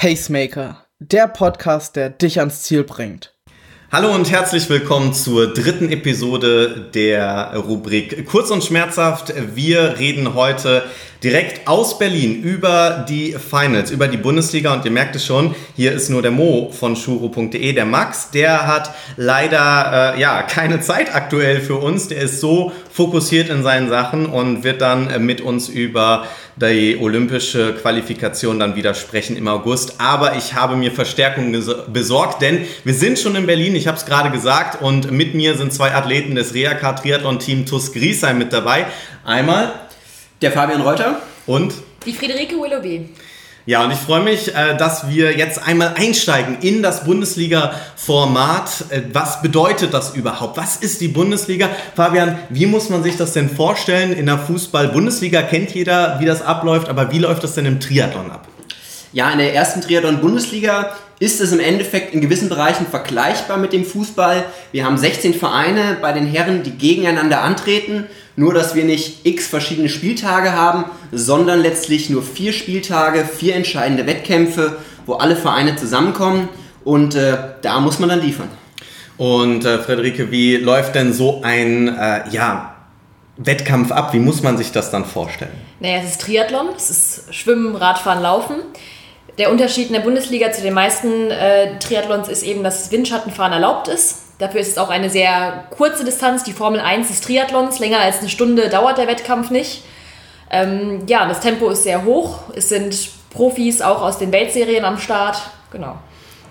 Pacemaker, der Podcast, der dich ans Ziel bringt. Hallo und herzlich willkommen zur dritten Episode der Rubrik Kurz und Schmerzhaft. Wir reden heute direkt aus Berlin über die Finals, über die Bundesliga. Und ihr merkt es schon, hier ist nur der Mo von shuro.de, der Max, der hat leider äh, ja keine Zeit aktuell für uns, der ist so fokussiert in seinen Sachen und wird dann äh, mit uns über die olympische Qualifikation dann wieder sprechen im August. Aber ich habe mir Verstärkung besorgt, denn wir sind schon in Berlin, ich habe es gerade gesagt, und mit mir sind zwei Athleten des Reaka Triathlon Team TUS Griesheim mit dabei. Einmal der Fabian Reuter. Und? Die Friederike Willoughby. Ja, und ich freue mich, äh, dass wir jetzt einmal einsteigen in das Bundesliga-Format. Äh, was bedeutet das überhaupt? Was ist die Bundesliga? Fabian, wie muss man sich das denn vorstellen? In der Fußball-Bundesliga kennt jeder, wie das abläuft, aber wie läuft das denn im Triathlon ab? Ja, in der ersten Triathlon-Bundesliga ist es im Endeffekt in gewissen Bereichen vergleichbar mit dem Fußball. Wir haben 16 Vereine bei den Herren, die gegeneinander antreten. Nur, dass wir nicht x verschiedene Spieltage haben, sondern letztlich nur vier Spieltage, vier entscheidende Wettkämpfe, wo alle Vereine zusammenkommen. Und äh, da muss man dann liefern. Und äh, Frederike, wie läuft denn so ein äh, ja, Wettkampf ab? Wie muss man sich das dann vorstellen? Naja, es ist Triathlon, es ist Schwimmen, Radfahren, Laufen. Der Unterschied in der Bundesliga zu den meisten äh, Triathlons ist eben, dass Windschattenfahren erlaubt ist. Dafür ist es auch eine sehr kurze Distanz, die Formel 1 des Triathlons. Länger als eine Stunde dauert der Wettkampf nicht. Ähm, ja, das Tempo ist sehr hoch. Es sind Profis auch aus den Weltserien am Start. Genau.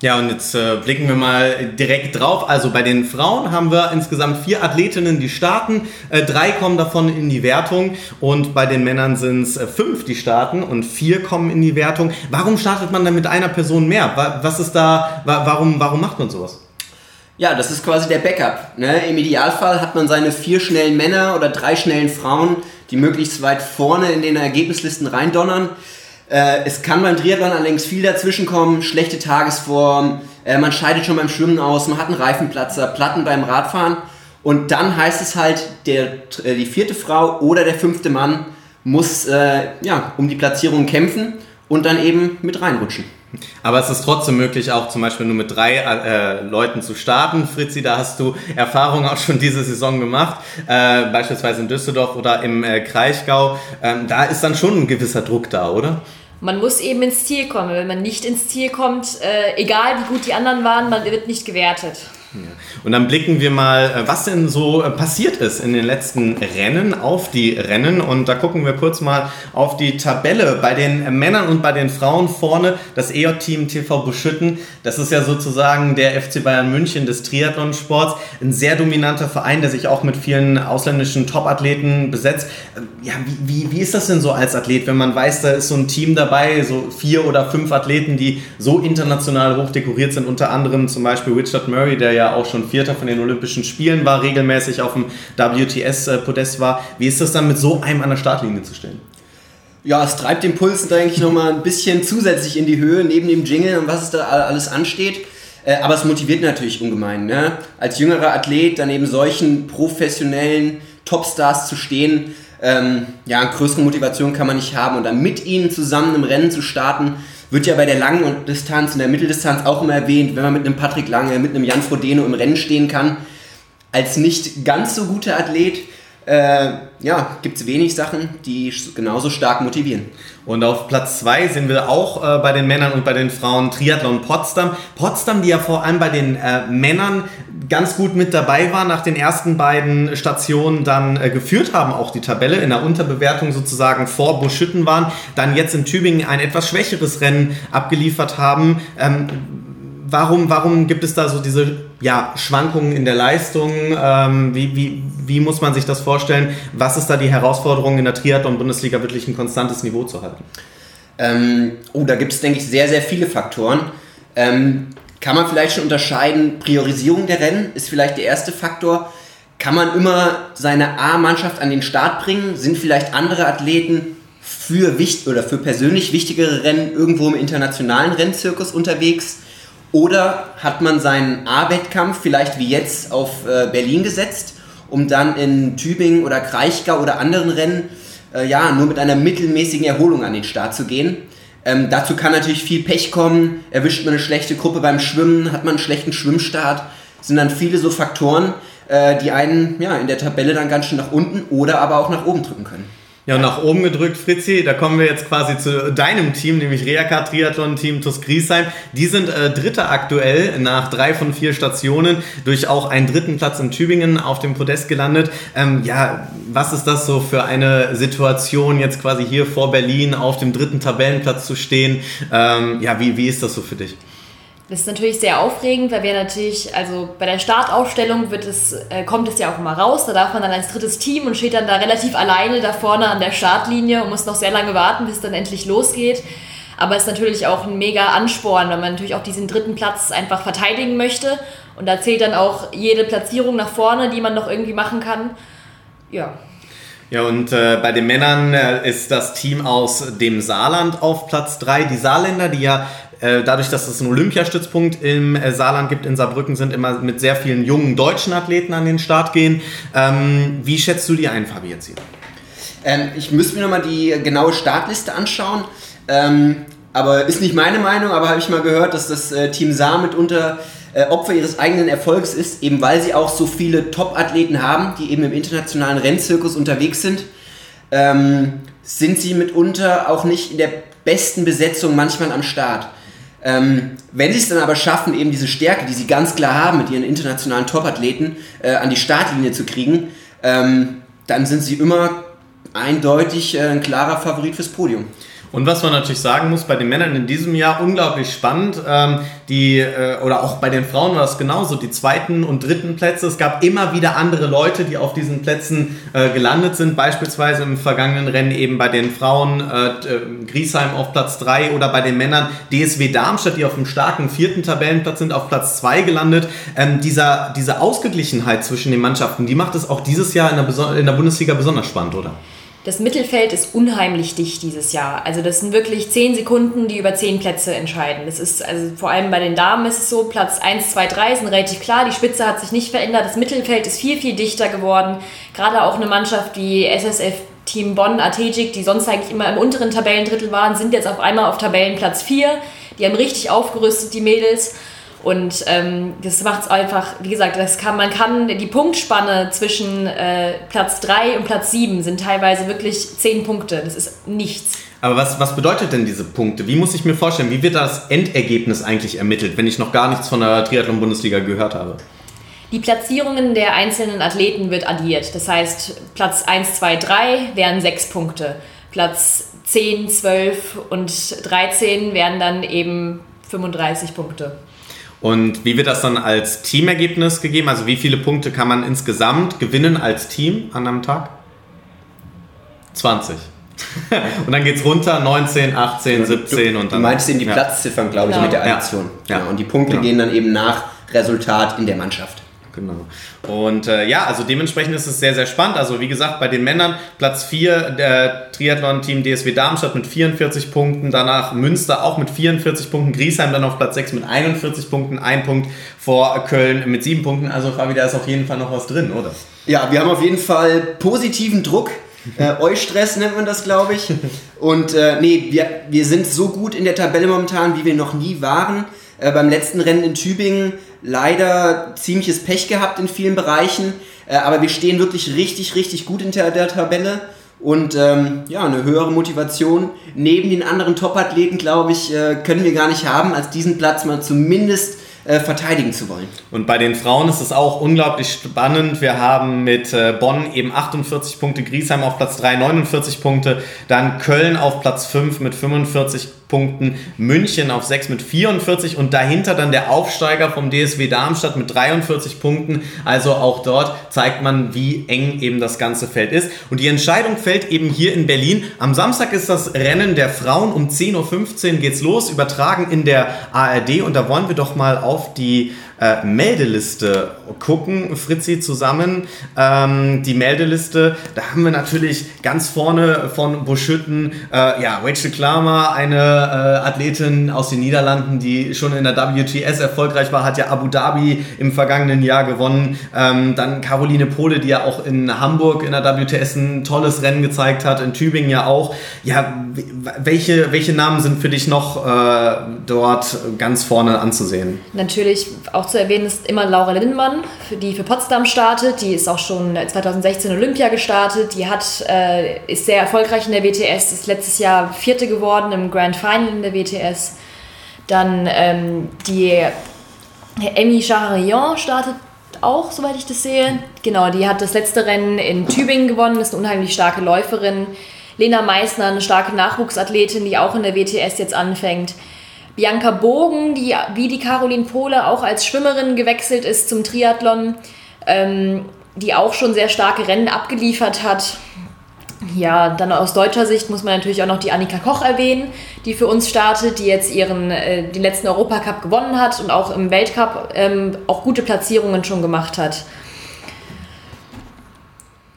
Ja, und jetzt äh, blicken wir mal direkt drauf. Also bei den Frauen haben wir insgesamt vier Athletinnen, die starten. Äh, drei kommen davon in die Wertung. Und bei den Männern sind es äh, fünf, die starten und vier kommen in die Wertung. Warum startet man dann mit einer Person mehr? Was ist da, warum, warum macht man sowas? Ja, das ist quasi der Backup. Ne? Im Idealfall hat man seine vier schnellen Männer oder drei schnellen Frauen, die möglichst weit vorne in den Ergebnislisten reindonnern. Äh, es kann beim Triathlon allerdings viel dazwischen kommen, schlechte Tagesform, äh, man scheidet schon beim Schwimmen aus, man hat einen Reifenplatzer, Platten beim Radfahren und dann heißt es halt, der, äh, die vierte Frau oder der fünfte Mann muss äh, ja, um die Platzierung kämpfen und dann eben mit reinrutschen. Aber es ist trotzdem möglich, auch zum Beispiel nur mit drei äh, Leuten zu starten. Fritzi, da hast du Erfahrung auch schon diese Saison gemacht, äh, beispielsweise in Düsseldorf oder im äh, Kraichgau. Ähm, da ist dann schon ein gewisser Druck da, oder? Man muss eben ins Ziel kommen. Wenn man nicht ins Ziel kommt, äh, egal wie gut die anderen waren, man wird nicht gewertet. Ja. Und dann blicken wir mal, äh, was denn so äh, passiert ist in den letzten Rennen, auf die Rennen. Und da gucken wir kurz mal auf die Tabelle bei den Männern und bei den Frauen vorne. Das EJ-Team TV Buschütten, das ist ja sozusagen der FC Bayern München des Triathlonsports. Ein sehr dominanter Verein, der sich auch mit vielen ausländischen Top-Athleten besetzt. Äh, ja, wie, wie, wie ist das denn so als Athlet, wenn man weiß, da ist so ein Team dabei, so vier oder fünf Athleten, die so international hoch dekoriert sind, unter anderem zum Beispiel Richard Murray, der ja ja auch schon Vierter von den Olympischen Spielen war, regelmäßig auf dem WTS-Podest war. Wie ist das dann mit so einem an der Startlinie zu stellen? Ja, es treibt den Puls, denke ich, nochmal ein bisschen zusätzlich in die Höhe, neben dem Jingle und was es da alles ansteht. Äh, aber es motiviert natürlich ungemein. Ne? Als jüngerer Athlet dann eben solchen professionellen Topstars zu stehen, ähm, ja, größere Motivation kann man nicht haben. Und dann mit ihnen zusammen im Rennen zu starten, wird ja bei der langen Distanz und der Mitteldistanz auch immer erwähnt, wenn man mit einem Patrick Lange, mit einem Jan Frodeno im Rennen stehen kann, als nicht ganz so guter Athlet, äh, ja, gibt es wenig Sachen, die genauso stark motivieren. Und auf Platz 2 sind wir auch äh, bei den Männern und bei den Frauen Triathlon Potsdam. Potsdam, die ja vor allem bei den äh, Männern ganz gut mit dabei war, nach den ersten beiden Stationen dann äh, geführt haben, auch die Tabelle in der Unterbewertung sozusagen vor Buschütten waren, dann jetzt in Tübingen ein etwas schwächeres Rennen abgeliefert haben. Ähm, warum, warum gibt es da so diese ja, Schwankungen in der Leistung? Ähm, wie, wie, wie muss man sich das vorstellen? Was ist da die Herausforderung in der Triathlon-Bundesliga wirklich ein konstantes Niveau zu halten? Ähm, oh, da gibt es, denke ich, sehr, sehr viele Faktoren. Ähm, kann man vielleicht schon unterscheiden, Priorisierung der Rennen ist vielleicht der erste Faktor. Kann man immer seine A-Mannschaft an den Start bringen? Sind vielleicht andere Athleten für wichtig oder für persönlich wichtigere Rennen irgendwo im internationalen Rennzirkus unterwegs? Oder hat man seinen A-Wettkampf vielleicht wie jetzt auf äh, Berlin gesetzt, um dann in Tübingen oder Kraichgau oder anderen Rennen äh, ja, nur mit einer mittelmäßigen Erholung an den Start zu gehen? Ähm, dazu kann natürlich viel Pech kommen. Erwischt man eine schlechte Gruppe beim Schwimmen, hat man einen schlechten Schwimmstart. Sind dann viele so Faktoren, äh, die einen ja, in der Tabelle dann ganz schön nach unten oder aber auch nach oben drücken können. Ja, und nach oben gedrückt, Fritzi, da kommen wir jetzt quasi zu deinem Team, nämlich Reaka Triathlon Team TuS Griesheim. Die sind äh, Dritter aktuell nach drei von vier Stationen, durch auch einen dritten Platz in Tübingen auf dem Podest gelandet. Ähm, ja, was ist das so für eine Situation, jetzt quasi hier vor Berlin auf dem dritten Tabellenplatz zu stehen? Ähm, ja, wie, wie ist das so für dich? Das ist natürlich sehr aufregend, weil wir natürlich, also bei der Startaufstellung wird es, äh, kommt es ja auch immer raus. Da darf man dann als drittes Team und steht dann da relativ alleine da vorne an der Startlinie und muss noch sehr lange warten, bis es dann endlich losgeht. Aber es ist natürlich auch ein mega Ansporn, weil man natürlich auch diesen dritten Platz einfach verteidigen möchte. Und da zählt dann auch jede Platzierung nach vorne, die man noch irgendwie machen kann. Ja. Ja, und äh, bei den Männern äh, ist das Team aus dem Saarland auf Platz 3. Die Saarländer, die ja dadurch, dass es einen Olympiastützpunkt im äh, Saarland gibt, in Saarbrücken, sind immer mit sehr vielen jungen deutschen Athleten an den Start gehen. Ähm, wie schätzt du die ein, Fabi, jetzt hier? Ähm, ich müsste mir nochmal die genaue Startliste anschauen. Ähm, aber ist nicht meine Meinung, aber habe ich mal gehört, dass das äh, Team Saar mitunter äh, Opfer ihres eigenen Erfolgs ist, eben weil sie auch so viele Top-Athleten haben, die eben im internationalen Rennzirkus unterwegs sind. Ähm, sind sie mitunter auch nicht in der besten Besetzung manchmal am Start. Ähm, wenn sie es dann aber schaffen, eben diese Stärke, die sie ganz klar haben mit ihren internationalen Top-Athleten, äh, an die Startlinie zu kriegen, ähm, dann sind sie immer eindeutig äh, ein klarer Favorit fürs Podium. Und was man natürlich sagen muss, bei den Männern in diesem Jahr unglaublich spannend. Ähm, die, äh, oder auch bei den Frauen war es genauso, die zweiten und dritten Plätze. Es gab immer wieder andere Leute, die auf diesen Plätzen äh, gelandet sind. Beispielsweise im vergangenen Rennen eben bei den Frauen äh, äh Griesheim auf Platz 3 oder bei den Männern DSW Darmstadt, die auf einem starken vierten Tabellenplatz sind, auf Platz 2 gelandet. Ähm, dieser, diese Ausgeglichenheit zwischen den Mannschaften, die macht es auch dieses Jahr in der, in der Bundesliga besonders spannend, oder? Das Mittelfeld ist unheimlich dicht dieses Jahr. Also das sind wirklich zehn Sekunden, die über zehn Plätze entscheiden. Das ist also vor allem bei den Damen ist es so, Platz 1, 2, 3 sind relativ klar, die Spitze hat sich nicht verändert, das Mittelfeld ist viel, viel dichter geworden. Gerade auch eine Mannschaft wie SSF Team Bonn, Athletic, die sonst eigentlich immer im unteren Tabellendrittel waren, sind jetzt auf einmal auf Tabellenplatz 4. Die haben richtig aufgerüstet, die Mädels. Und ähm, das macht es einfach, wie gesagt, das kann, man kann die Punktspanne zwischen äh, Platz 3 und Platz 7 sind teilweise wirklich 10 Punkte. Das ist nichts. Aber was, was bedeutet denn diese Punkte? Wie muss ich mir vorstellen, wie wird das Endergebnis eigentlich ermittelt, wenn ich noch gar nichts von der Triathlon-Bundesliga gehört habe? Die Platzierungen der einzelnen Athleten wird addiert. Das heißt, Platz 1, 2, 3 wären 6 Punkte. Platz 10, 12 und 13 wären dann eben 35 Punkte. Und wie wird das dann als Teamergebnis gegeben? Also wie viele Punkte kann man insgesamt gewinnen als Team an einem Tag? 20. und dann geht es runter, 19, 18, 17 du, und dann. Du meinst eben die ja. Platzziffern, glaube ich, genau. mit der Addition. Ja. ja. Genau. Und die Punkte ja. gehen dann eben nach Resultat in der Mannschaft. Genau. Und äh, ja, also dementsprechend ist es sehr, sehr spannend. Also wie gesagt, bei den Männern Platz 4 der Triathlon-Team DSW Darmstadt mit 44 Punkten, danach Münster auch mit 44 Punkten, Griesheim dann auf Platz 6 mit 41 Punkten, ein Punkt vor Köln mit 7 Punkten. Also Fabi, da ist auf jeden Fall noch was drin, oder? Ja, wir haben auf jeden Fall positiven Druck. Äh, Eustress nennt man das, glaube ich. Und äh, nee, wir, wir sind so gut in der Tabelle momentan, wie wir noch nie waren. Äh, beim letzten Rennen in Tübingen leider ziemliches Pech gehabt in vielen Bereichen, äh, aber wir stehen wirklich richtig, richtig gut in der, der Tabelle und ähm, ja, eine höhere Motivation neben den anderen Top-Athleten, glaube ich, äh, können wir gar nicht haben, als diesen Platz mal zumindest äh, verteidigen zu wollen. Und bei den Frauen ist es auch unglaublich spannend. Wir haben mit äh, Bonn eben 48 Punkte, Griesheim auf Platz 3 49 Punkte, dann Köln auf Platz 5 mit 45 Punkten. München auf 6 mit 44 und dahinter dann der Aufsteiger vom DSW Darmstadt mit 43 Punkten. Also auch dort zeigt man, wie eng eben das ganze Feld ist. Und die Entscheidung fällt eben hier in Berlin. Am Samstag ist das Rennen der Frauen um 10.15 Uhr geht's los, übertragen in der ARD und da wollen wir doch mal auf die äh, Meldeliste gucken, Fritzi, zusammen. Ähm, die Meldeliste, da haben wir natürlich ganz vorne von Buschütten, äh, ja, Rachel Klammer, eine Athletin aus den Niederlanden, die schon in der WTS erfolgreich war, hat ja Abu Dhabi im vergangenen Jahr gewonnen. Ähm, dann Caroline Pohle, die ja auch in Hamburg in der WTS ein tolles Rennen gezeigt hat, in Tübingen ja auch. Ja, welche, welche Namen sind für dich noch äh, dort ganz vorne anzusehen? Natürlich auch zu erwähnen ist immer Laura Lindmann, die für Potsdam startet. Die ist auch schon 2016 Olympia gestartet. Die hat, äh, ist sehr erfolgreich in der WTS, ist letztes Jahr Vierte geworden im Grand Final in der WTS. Dann ähm, die Emmy Chaharian startet auch, soweit ich das sehe. Genau, die hat das letzte Rennen in Tübingen gewonnen, ist eine unheimlich starke Läuferin. Lena Meissner, eine starke Nachwuchsathletin, die auch in der WTS jetzt anfängt. Bianca Bogen, die wie die Caroline Pohle auch als Schwimmerin gewechselt ist zum Triathlon, ähm, die auch schon sehr starke Rennen abgeliefert hat. Ja, dann aus deutscher Sicht muss man natürlich auch noch die Annika Koch erwähnen, die für uns startet, die jetzt ihren äh, den letzten Europacup gewonnen hat und auch im Weltcup ähm, auch gute Platzierungen schon gemacht hat.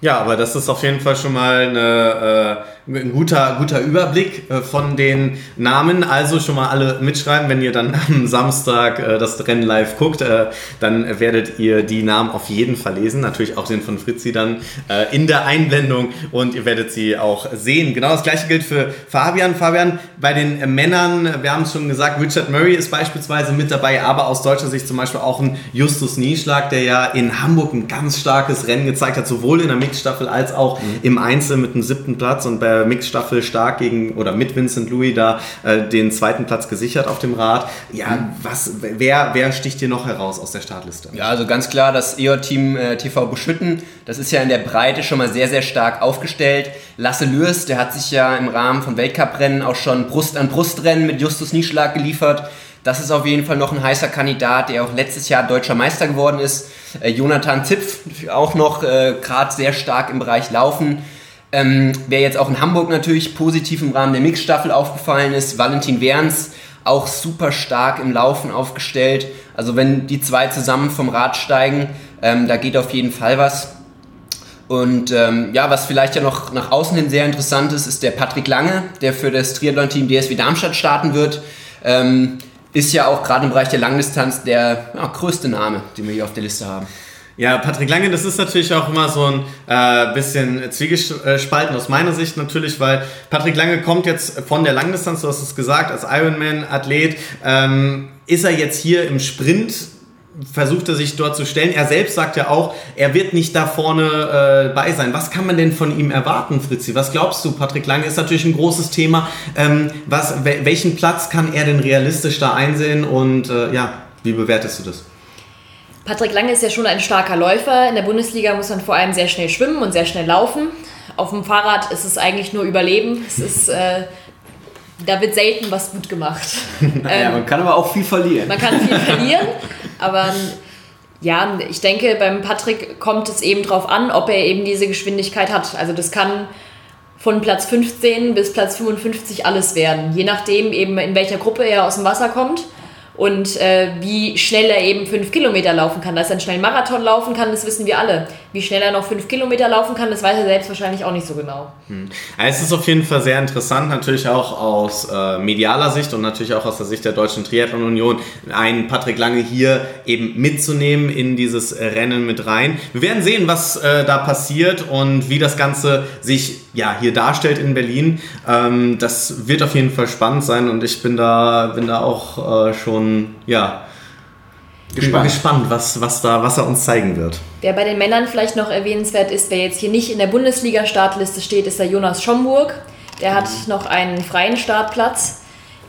Ja, aber das ist auf jeden Fall schon mal eine, äh, ein guter, guter Überblick äh, von den Namen. Also schon mal alle mitschreiben, wenn ihr dann am Samstag äh, das Rennen live guckt, äh, dann werdet ihr die Namen auf jeden Fall lesen. Natürlich auch den von Fritzi dann in der Einblendung und ihr werdet sie auch sehen. Genau das gleiche gilt für Fabian. Fabian, bei den Männern, wir haben es schon gesagt, Richard Murray ist beispielsweise mit dabei, aber aus deutscher Sicht zum Beispiel auch ein Justus Nieschlag, der ja in Hamburg ein ganz starkes Rennen gezeigt hat, sowohl in der Mixstaffel als auch mhm. im Einzel mit dem siebten Platz und bei der Mixstaffel stark gegen oder mit Vincent Louis da äh, den zweiten Platz gesichert auf dem Rad. Ja, mhm. was, wer, wer sticht hier noch heraus aus der Startliste? Ja, also ganz klar das EO-Team äh, TV Beschütten. Das ist ja in der Breite schon mal sehr, sehr stark aufgestellt. Lasse Lürs, der hat sich ja im Rahmen von Weltcuprennen auch schon Brust an Brustrennen mit Justus Nieschlag geliefert. Das ist auf jeden Fall noch ein heißer Kandidat, der auch letztes Jahr deutscher Meister geworden ist. Äh, Jonathan Zipf, auch noch äh, gerade sehr stark im Bereich Laufen. Ähm, wer jetzt auch in Hamburg natürlich positiv im Rahmen der Mixstaffel aufgefallen ist, Valentin Werns, auch super stark im Laufen aufgestellt. Also wenn die zwei zusammen vom Rad steigen, ähm, da geht auf jeden Fall was. Und ähm, ja, was vielleicht ja noch nach außen hin sehr interessant ist, ist der Patrick Lange, der für das Triathlon-Team DSW Darmstadt starten wird. Ähm, ist ja auch gerade im Bereich der Langdistanz der ja, größte Name, den wir hier auf der Liste haben. Ja, Patrick Lange, das ist natürlich auch immer so ein äh, bisschen zwiegespalten aus meiner Sicht natürlich, weil Patrick Lange kommt jetzt von der Langdistanz, du hast es gesagt, als Ironman-Athlet. Ähm, ist er jetzt hier im Sprint versucht er sich dort zu stellen. Er selbst sagt ja auch, er wird nicht da vorne äh, bei sein. Was kann man denn von ihm erwarten, Fritzi? Was glaubst du? Patrick Lange ist natürlich ein großes Thema. Ähm, was, welchen Platz kann er denn realistisch da einsehen und äh, ja, wie bewertest du das? Patrick Lange ist ja schon ein starker Läufer. In der Bundesliga muss man vor allem sehr schnell schwimmen und sehr schnell laufen. Auf dem Fahrrad ist es eigentlich nur Überleben. Es ist, äh, da wird selten was gut gemacht. ja, man kann aber auch viel verlieren. Man kann viel verlieren, aber ja, ich denke, beim Patrick kommt es eben darauf an, ob er eben diese Geschwindigkeit hat. Also das kann von Platz 15 bis Platz 55 alles werden, je nachdem eben in welcher Gruppe er aus dem Wasser kommt und äh, wie schnell er eben fünf Kilometer laufen kann. Dass er einen schnellen Marathon laufen kann, das wissen wir alle. Wie schnell er noch fünf Kilometer laufen kann, das weiß er selbst wahrscheinlich auch nicht so genau. Hm. Es ist auf jeden Fall sehr interessant, natürlich auch aus äh, medialer Sicht und natürlich auch aus der Sicht der Deutschen Triathlon Union, einen Patrick Lange hier eben mitzunehmen in dieses Rennen mit rein. Wir werden sehen, was äh, da passiert und wie das Ganze sich ja, hier darstellt in Berlin. Ähm, das wird auf jeden Fall spannend sein und ich bin da, bin da auch äh, schon, ja, gespannt, gespannt was, was, da, was er uns zeigen wird. Wer bei den Männern vielleicht noch erwähnenswert ist, wer jetzt hier nicht in der Bundesliga-Startliste steht, ist der Jonas Schomburg. Der hat noch einen freien Startplatz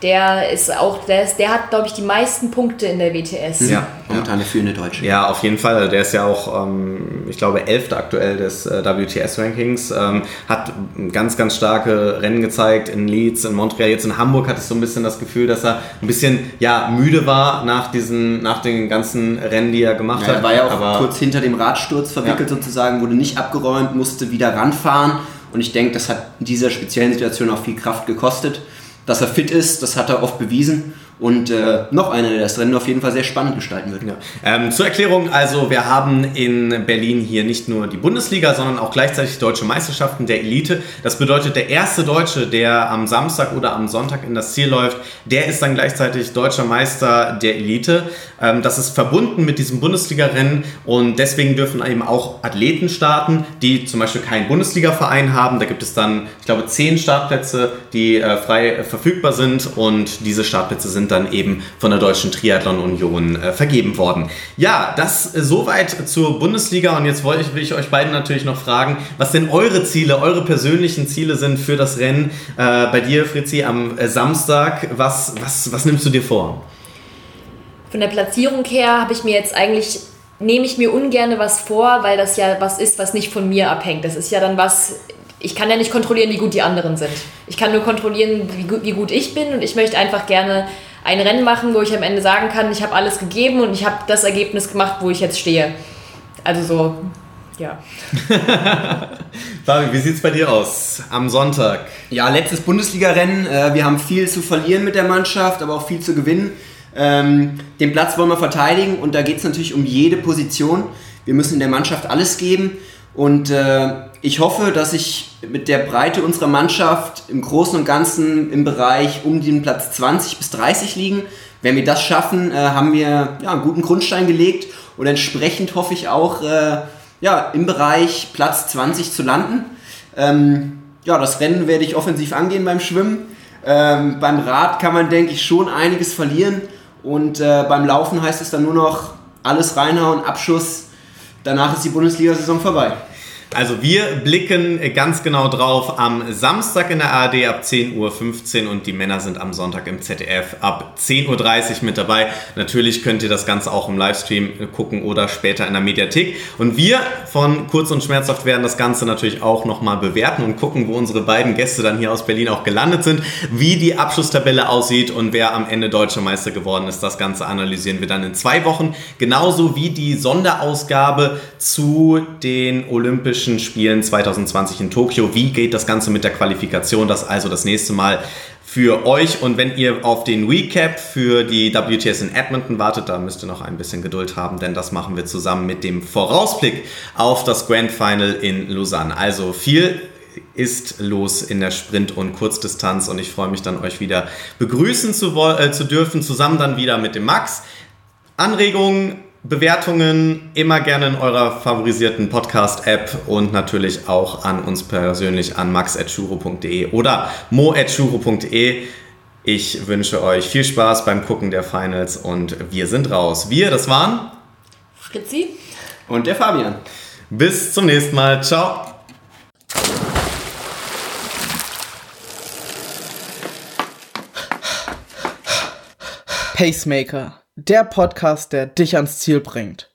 der ist auch, der, ist, der hat, glaube ich, die meisten Punkte in der WTS. Ja, momentan eine führende Deutsche. Ja, auf jeden Fall. Der ist ja auch, ähm, ich glaube, Elfter aktuell des äh, WTS-Rankings. Ähm, hat ganz, ganz starke Rennen gezeigt in Leeds, in Montreal. Jetzt in Hamburg hatte ich so ein bisschen das Gefühl, dass er ein bisschen ja, müde war nach, diesen, nach den ganzen Rennen, die er gemacht ja, hat. Er war ja auch Aber kurz hinter dem Radsturz verwickelt ja. sozusagen, wurde nicht abgeräumt, musste wieder ranfahren. Und ich denke, das hat in dieser speziellen Situation auch viel Kraft gekostet dass er fit ist, das hat er oft bewiesen. Und äh, noch einer, der das Rennen auf jeden Fall sehr spannend gestalten wird. Ja. Ähm, zur Erklärung, also wir haben in Berlin hier nicht nur die Bundesliga, sondern auch gleichzeitig deutsche Meisterschaften der Elite. Das bedeutet, der erste Deutsche, der am Samstag oder am Sonntag in das Ziel läuft, der ist dann gleichzeitig deutscher Meister der Elite. Ähm, das ist verbunden mit diesem Bundesliga-Rennen und deswegen dürfen eben auch Athleten starten, die zum Beispiel keinen Bundesliga-Verein haben. Da gibt es dann, ich glaube, zehn Startplätze, die äh, frei verfügbar sind und diese Startplätze sind dann eben von der Deutschen Triathlon Union äh, vergeben worden. Ja, das äh, soweit zur Bundesliga und jetzt wollte ich, will ich euch beiden natürlich noch fragen, was denn eure Ziele, eure persönlichen Ziele sind für das Rennen. Äh, bei dir, Fritzi, am äh, Samstag, was, was, was nimmst du dir vor? Von der Platzierung her habe ich mir jetzt eigentlich nehme ich mir ungern was vor, weil das ja was ist, was nicht von mir abhängt. Das ist ja dann was, ich kann ja nicht kontrollieren, wie gut die anderen sind. Ich kann nur kontrollieren, wie, wie gut ich bin und ich möchte einfach gerne ein Rennen machen, wo ich am Ende sagen kann, ich habe alles gegeben und ich habe das Ergebnis gemacht, wo ich jetzt stehe. Also so, ja. Fabi, wie sieht es bei dir aus am Sonntag? Ja, letztes Bundesliga-Rennen. Äh, wir haben viel zu verlieren mit der Mannschaft, aber auch viel zu gewinnen. Ähm, den Platz wollen wir verteidigen und da geht es natürlich um jede Position. Wir müssen in der Mannschaft alles geben und äh, ich hoffe, dass ich mit der Breite unserer Mannschaft im Großen und Ganzen im Bereich um den Platz 20 bis 30 liegen. Wenn wir das schaffen, äh, haben wir ja, einen guten Grundstein gelegt und entsprechend hoffe ich auch, äh, ja, im Bereich Platz 20 zu landen. Ähm, ja, das Rennen werde ich offensiv angehen beim Schwimmen. Ähm, beim Rad kann man, denke ich, schon einiges verlieren. Und äh, beim Laufen heißt es dann nur noch alles reinhauen, Abschuss. Danach ist die Bundesliga-Saison vorbei. Also wir blicken ganz genau drauf am Samstag in der ARD ab 10.15 Uhr und die Männer sind am Sonntag im ZDF ab 10.30 Uhr mit dabei. Natürlich könnt ihr das Ganze auch im Livestream gucken oder später in der Mediathek. Und wir von Kurz und Schmerzhaft werden das Ganze natürlich auch nochmal bewerten und gucken, wo unsere beiden Gäste dann hier aus Berlin auch gelandet sind, wie die Abschlusstabelle aussieht und wer am Ende Deutscher Meister geworden ist. Das Ganze analysieren wir dann in zwei Wochen. Genauso wie die Sonderausgabe zu den Olympischen Olympischen Spielen 2020 in Tokio. Wie geht das Ganze mit der Qualifikation? Das also das nächste Mal für euch. Und wenn ihr auf den Recap für die WTS in Edmonton wartet, da müsst ihr noch ein bisschen Geduld haben, denn das machen wir zusammen mit dem Vorausblick auf das Grand Final in Lausanne. Also viel ist los in der Sprint- und Kurzdistanz und ich freue mich dann, euch wieder begrüßen zu, äh, zu dürfen, zusammen dann wieder mit dem Max. Anregungen, Bewertungen immer gerne in eurer favorisierten Podcast-App und natürlich auch an uns persönlich an max.churo.de oder mo.churo.de. Ich wünsche euch viel Spaß beim Gucken der Finals und wir sind raus. Wir, das waren Fritzi und der Fabian. Bis zum nächsten Mal. Ciao. Pacemaker der Podcast, der dich ans Ziel bringt.